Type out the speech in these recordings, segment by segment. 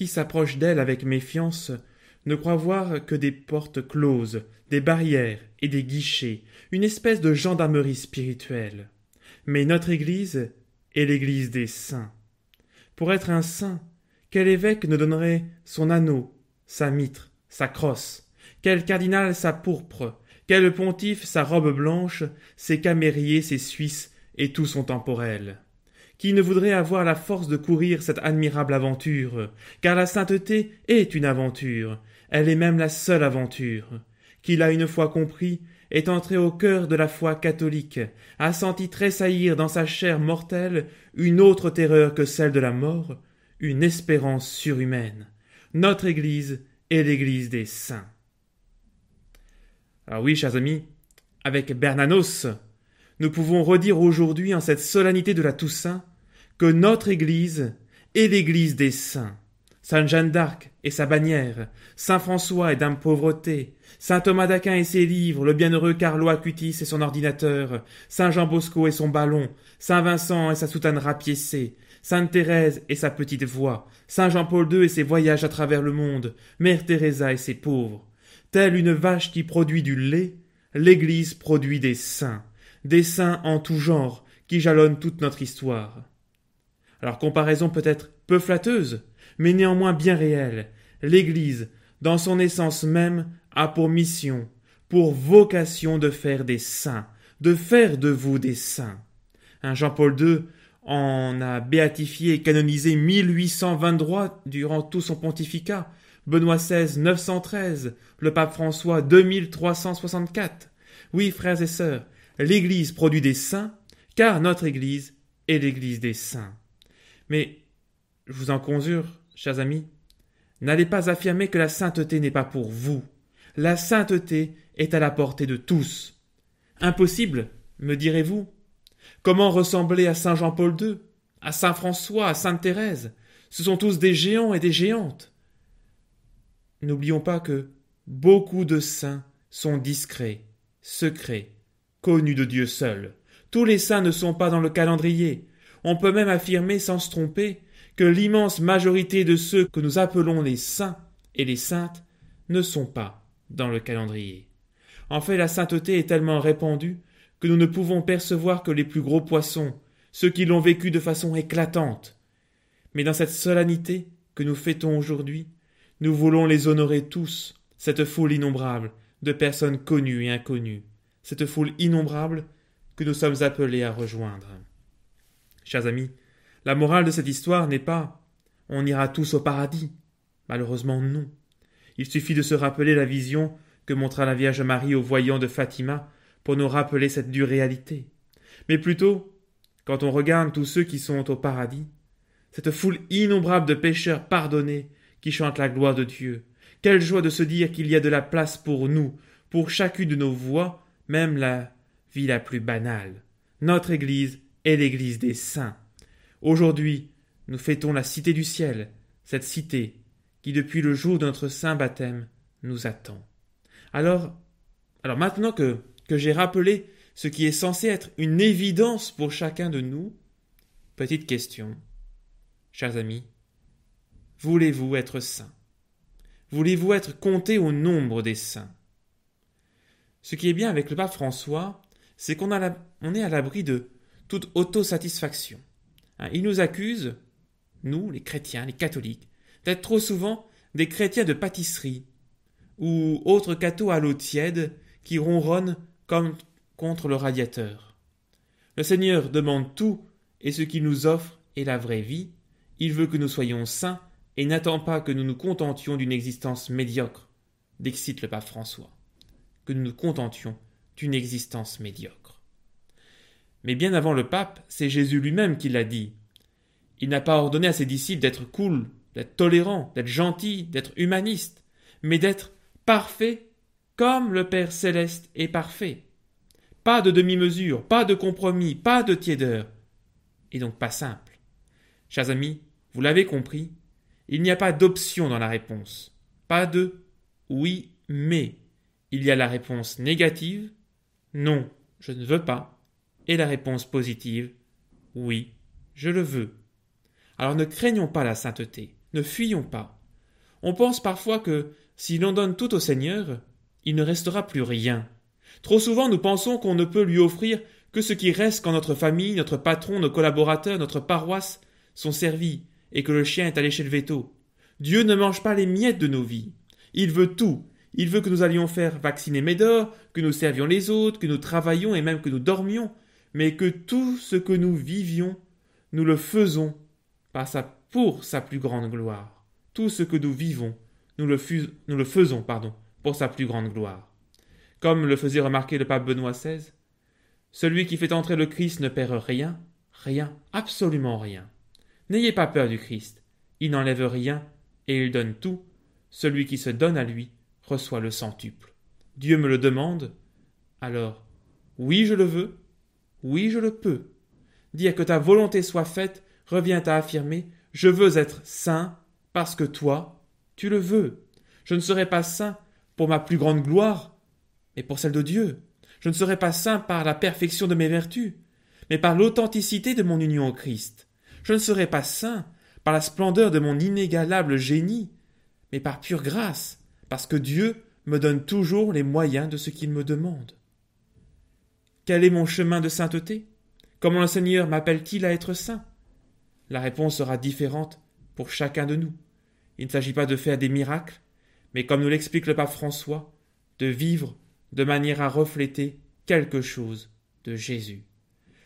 qui s'approche d'elle avec méfiance ne croit voir que des portes closes, des barrières et des guichets, une espèce de gendarmerie spirituelle. Mais notre Église est l'Église des saints. Pour être un saint, quel évêque ne donnerait son anneau, sa mitre, sa crosse, quel cardinal sa pourpre, quel pontife sa robe blanche, ses camériers, ses suisses et tout son temporel? Qui ne voudrait avoir la force de courir cette admirable aventure Car la sainteté est une aventure, elle est même la seule aventure. Qui l'a une fois compris, est entré au cœur de la foi catholique, a senti tressaillir dans sa chair mortelle une autre terreur que celle de la mort, une espérance surhumaine. Notre Église est l'Église des saints. Alors oui, chers amis, avec Bernanos, nous pouvons redire aujourd'hui en cette solennité de la Toussaint que notre Église est l'Église des saints. Sainte Jeanne d'Arc et sa bannière, Saint François et Dame Pauvreté, Saint Thomas d'Aquin et ses livres, le bienheureux Carlo Acutis et son ordinateur, Saint Jean Bosco et son ballon, Saint Vincent et sa soutane rapiécée, Sainte Thérèse et sa petite voix, Saint Jean-Paul II et ses voyages à travers le monde, Mère Teresa et ses pauvres, Telle une vache qui produit du lait, l'Église produit des saints, des saints en tout genre qui jalonnent toute notre histoire. Alors comparaison peut-être peu flatteuse, mais néanmoins bien réelle, l'Église, dans son essence même, a pour mission, pour vocation de faire des saints, de faire de vous des saints. Jean-Paul II en a béatifié et canonisé 1823 durant tout son pontificat, Benoît XVI 913, le pape François 2364. Oui, frères et sœurs, l'Église produit des saints, car notre Église est l'Église des saints. Mais, je vous en conjure, chers amis, n'allez pas affirmer que la sainteté n'est pas pour vous. La sainteté est à la portée de tous. Impossible, me direz-vous. Comment ressembler à Saint Jean-Paul II, à Saint François, à Sainte Thérèse? Ce sont tous des géants et des géantes. N'oublions pas que beaucoup de saints sont discrets, secrets, connus de Dieu seul. Tous les saints ne sont pas dans le calendrier. On peut même affirmer sans se tromper que l'immense majorité de ceux que nous appelons les saints et les saintes ne sont pas dans le calendrier. En fait, la sainteté est tellement répandue que nous ne pouvons percevoir que les plus gros poissons, ceux qui l'ont vécu de façon éclatante. Mais dans cette solennité que nous fêtons aujourd'hui, nous voulons les honorer tous, cette foule innombrable de personnes connues et inconnues, cette foule innombrable que nous sommes appelés à rejoindre. Chers amis, la morale de cette histoire n'est pas on ira tous au paradis. Malheureusement non. Il suffit de se rappeler la vision que montra la Vierge Marie au voyant de Fatima pour nous rappeler cette dure réalité. Mais plutôt, quand on regarde tous ceux qui sont au paradis, cette foule innombrable de pécheurs pardonnés qui chante la gloire de Dieu. Quelle joie de se dire qu'il y a de la place pour nous, pour chacune de nos voix, même la vie la plus banale. Notre Église est l'Église des saints. Aujourd'hui, nous fêtons la cité du ciel, cette cité qui, depuis le jour de notre saint baptême, nous attend. Alors, alors maintenant que, que j'ai rappelé ce qui est censé être une évidence pour chacun de nous, petite question, chers amis, Voulez-vous être saint? Voulez-vous être compté au nombre des saints? Ce qui est bien avec le pape François, c'est qu'on est à l'abri de toute autosatisfaction. Hein, il nous accuse, nous, les chrétiens, les catholiques, d'être trop souvent des chrétiens de pâtisserie ou autres cathos à l'eau tiède qui ronronnent comme contre le radiateur. Le Seigneur demande tout et ce qu'il nous offre est la vraie vie. Il veut que nous soyons saints et n'attend pas que nous nous contentions d'une existence médiocre, d'excite le pape François, que nous nous contentions d'une existence médiocre. Mais bien avant le pape, c'est Jésus lui-même qui l'a dit. Il n'a pas ordonné à ses disciples d'être cool, d'être tolérants, d'être gentils, d'être humanistes, mais d'être parfaits comme le Père céleste est parfait. Pas de demi-mesure, pas de compromis, pas de tiédeur, et donc pas simple. Chers amis, vous l'avez compris, il n'y a pas d'option dans la réponse. Pas de oui, mais. Il y a la réponse négative, non, je ne veux pas, et la réponse positive, oui, je le veux. Alors ne craignons pas la sainteté, ne fuyons pas. On pense parfois que si l'on donne tout au Seigneur, il ne restera plus rien. Trop souvent nous pensons qu'on ne peut lui offrir que ce qui reste quand notre famille, notre patron, nos collaborateurs, notre paroisse sont servis, et que le chien est allé chez le veto. Dieu ne mange pas les miettes de nos vies. Il veut tout. Il veut que nous allions faire vacciner Médor, que nous servions les autres, que nous travaillions et même que nous dormions, mais que tout ce que nous vivions, nous le faisons pour sa plus grande gloire. Tout ce que nous vivons, nous le, nous le faisons pardon, pour sa plus grande gloire. Comme le faisait remarquer le pape Benoît XVI, celui qui fait entrer le Christ ne perd rien, rien, absolument rien. N'ayez pas peur du Christ, il n'enlève rien et il donne tout. Celui qui se donne à lui reçoit le centuple. Dieu me le demande, alors oui je le veux, oui je le peux. Dire que ta volonté soit faite revient à affirmer je veux être saint parce que toi, tu le veux. Je ne serai pas saint pour ma plus grande gloire, mais pour celle de Dieu. Je ne serai pas saint par la perfection de mes vertus, mais par l'authenticité de mon union au Christ. Je ne serai pas saint par la splendeur de mon inégalable génie, mais par pure grâce, parce que Dieu me donne toujours les moyens de ce qu'il me demande. Quel est mon chemin de sainteté? Comment le Seigneur m'appelle-t-il à être saint? La réponse sera différente pour chacun de nous. Il ne s'agit pas de faire des miracles, mais comme nous l'explique le pape François, de vivre de manière à refléter quelque chose de Jésus.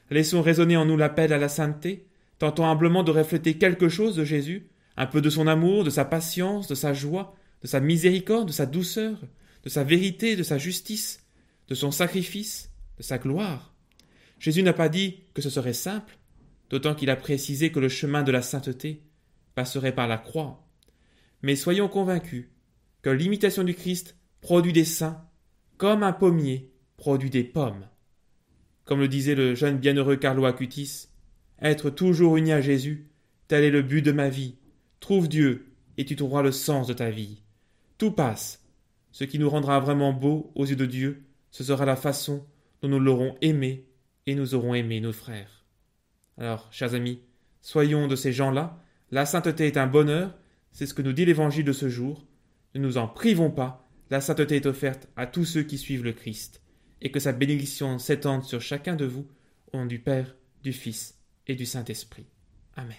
Laissons résonner en nous l'appel à la sainteté, tentons humblement de refléter quelque chose de Jésus, un peu de son amour, de sa patience, de sa joie, de sa miséricorde, de sa douceur, de sa vérité, de sa justice, de son sacrifice, de sa gloire. Jésus n'a pas dit que ce serait simple, d'autant qu'il a précisé que le chemin de la sainteté passerait par la croix. Mais soyons convaincus que l'imitation du Christ produit des saints comme un pommier produit des pommes. Comme le disait le jeune bienheureux Carlo Acutis, être toujours uni à Jésus, tel est le but de ma vie. Trouve Dieu, et tu trouveras le sens de ta vie. Tout passe. Ce qui nous rendra vraiment beau aux yeux de Dieu, ce sera la façon nous l'aurons aimé et nous aurons aimé nos frères. Alors, chers amis, soyons de ces gens-là. La sainteté est un bonheur, c'est ce que nous dit l'Évangile de ce jour. Ne nous en privons pas, la sainteté est offerte à tous ceux qui suivent le Christ, et que sa bénédiction s'étende sur chacun de vous, au nom du Père, du Fils et du Saint-Esprit. Amen.